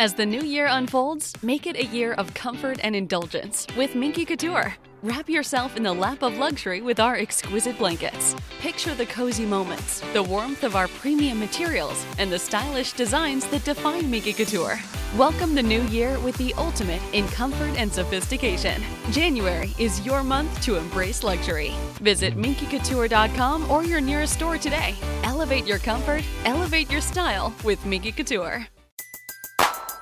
As the new year unfolds, make it a year of comfort and indulgence with Minky Couture. Wrap yourself in the lap of luxury with our exquisite blankets. Picture the cozy moments, the warmth of our premium materials, and the stylish designs that define Minky Couture. Welcome the new year with the ultimate in comfort and sophistication. January is your month to embrace luxury. Visit minkycouture.com or your nearest store today. Elevate your comfort, elevate your style with Minky Couture.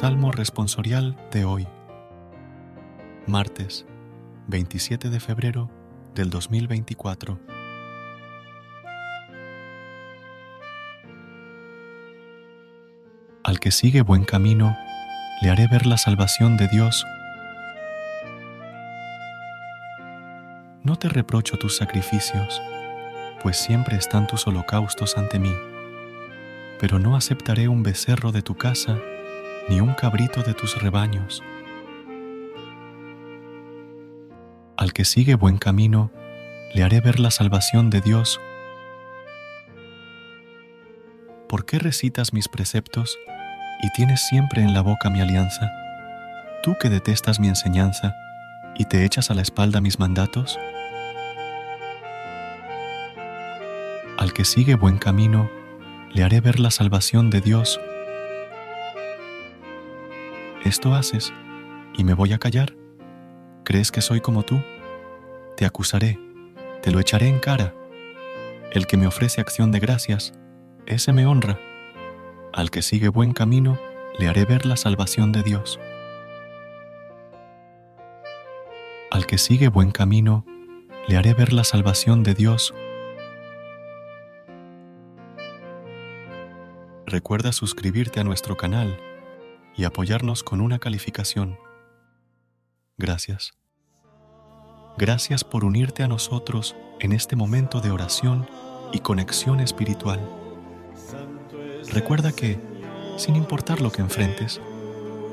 Salmo responsorial de hoy, martes 27 de febrero del 2024. Al que sigue buen camino, le haré ver la salvación de Dios. No te reprocho tus sacrificios, pues siempre están tus holocaustos ante mí, pero no aceptaré un becerro de tu casa ni un cabrito de tus rebaños. Al que sigue buen camino, le haré ver la salvación de Dios. ¿Por qué recitas mis preceptos y tienes siempre en la boca mi alianza? Tú que detestas mi enseñanza y te echas a la espalda mis mandatos. Al que sigue buen camino, le haré ver la salvación de Dios. Esto haces y me voy a callar. ¿Crees que soy como tú? Te acusaré, te lo echaré en cara. El que me ofrece acción de gracias, ese me honra. Al que sigue buen camino, le haré ver la salvación de Dios. Al que sigue buen camino, le haré ver la salvación de Dios. Recuerda suscribirte a nuestro canal y apoyarnos con una calificación. Gracias. Gracias por unirte a nosotros en este momento de oración y conexión espiritual. Recuerda que, sin importar lo que enfrentes,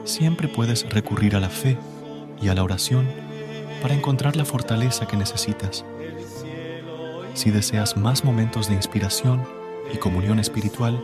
siempre puedes recurrir a la fe y a la oración para encontrar la fortaleza que necesitas. Si deseas más momentos de inspiración y comunión espiritual,